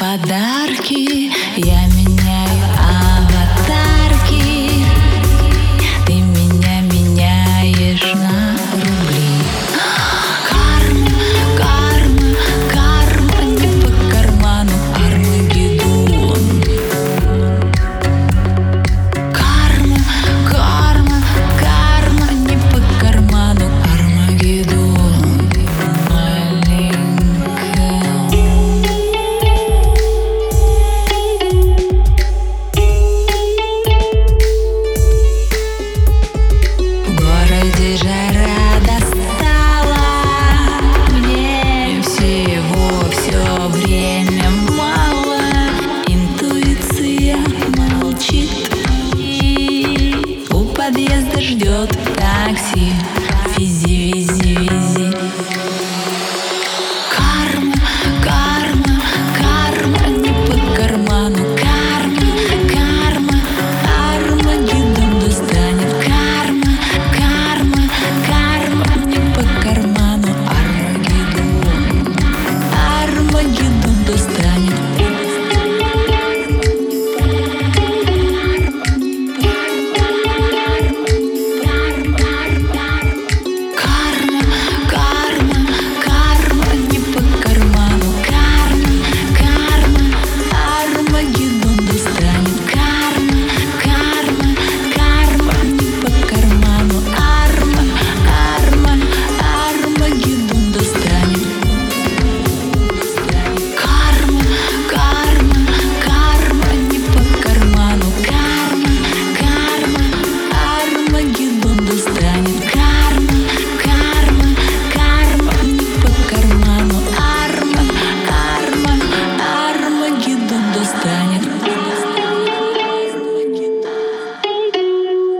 подарки. Я ждет такси